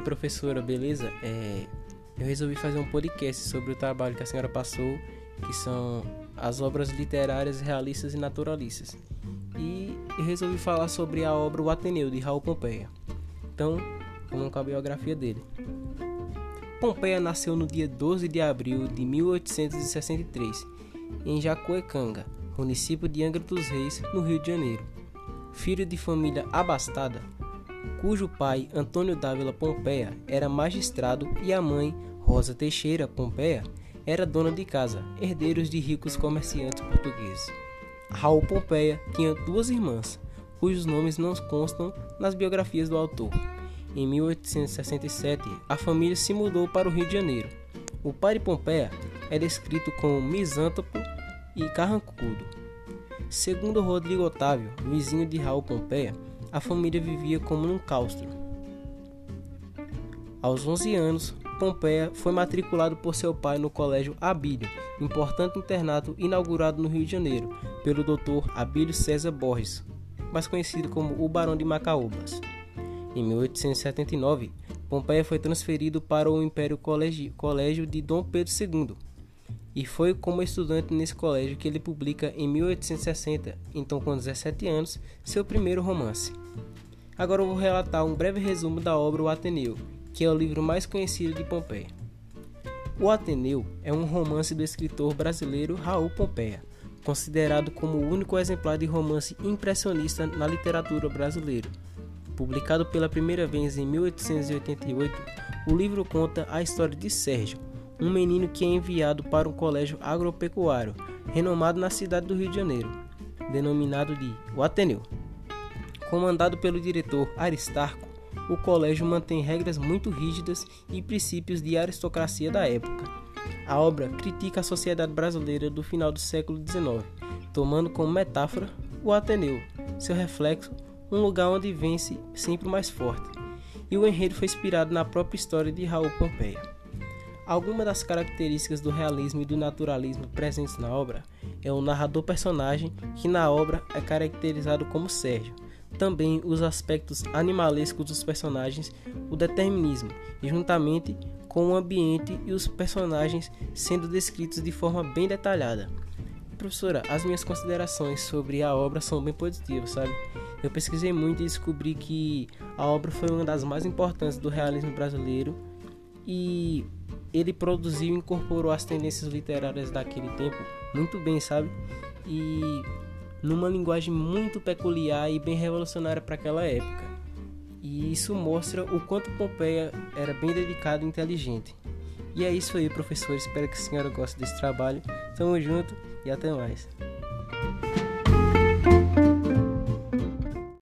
professora, beleza? É, eu resolvi fazer um podcast sobre o trabalho que a senhora passou, que são as obras literárias realistas e naturalistas. E eu resolvi falar sobre a obra O Ateneu, de Raul Pompeia. Então, vamos com a biografia dele. Pompeia nasceu no dia 12 de abril de 1863, em Jacuecanga, município de Angra dos Reis, no Rio de Janeiro. Filho de família abastada, cujo pai, Antônio Dávila Pompeia, era magistrado e a mãe, Rosa Teixeira Pompeia, era dona de casa, herdeiros de ricos comerciantes portugueses. Raul Pompeia tinha duas irmãs, cujos nomes não constam nas biografias do autor. Em 1867, a família se mudou para o Rio de Janeiro. O pai de Pompeia é descrito como misântropo e carrancudo. Segundo Rodrigo Otávio, vizinho de Raul Pompeia, a família vivia como num claustro. Aos 11 anos, Pompeia foi matriculado por seu pai no Colégio Abílio, importante internato inaugurado no Rio de Janeiro pelo Dr. Abílio César Borges, mais conhecido como o Barão de Macaúbas. Em 1879, Pompeia foi transferido para o Império Colégio de Dom Pedro II, e foi como estudante nesse colégio que ele publica em 1860, então com 17 anos, seu primeiro romance. Agora eu vou relatar um breve resumo da obra O Ateneu, que é o livro mais conhecido de Pompeia. O Ateneu é um romance do escritor brasileiro Raul Pompeia, considerado como o único exemplar de romance impressionista na literatura brasileira. Publicado pela primeira vez em 1888, o livro conta a história de Sérgio, um menino que é enviado para um colégio agropecuário renomado na cidade do Rio de Janeiro, denominado de o Ateneu. Comandado pelo diretor Aristarco, o colégio mantém regras muito rígidas e princípios de aristocracia da época. A obra critica a sociedade brasileira do final do século XIX, tomando como metáfora o Ateneu, seu reflexo, um lugar onde vence sempre o mais forte. E o enredo foi inspirado na própria história de Raul Pompeia. Algumas das características do realismo e do naturalismo presentes na obra é o narrador personagem, que na obra é caracterizado como Sérgio. Também os aspectos animalescos dos personagens, o determinismo, e juntamente com o ambiente e os personagens sendo descritos de forma bem detalhada. Professora, as minhas considerações sobre a obra são bem positivas, sabe? Eu pesquisei muito e descobri que a obra foi uma das mais importantes do realismo brasileiro e ele produziu e incorporou as tendências literárias daquele tempo muito bem, sabe? E numa linguagem muito peculiar e bem revolucionária para aquela época. E isso mostra o quanto Pompeia era bem dedicado e inteligente. E é isso aí, professor. Espero que a senhora goste desse trabalho. Tamo junto e até mais.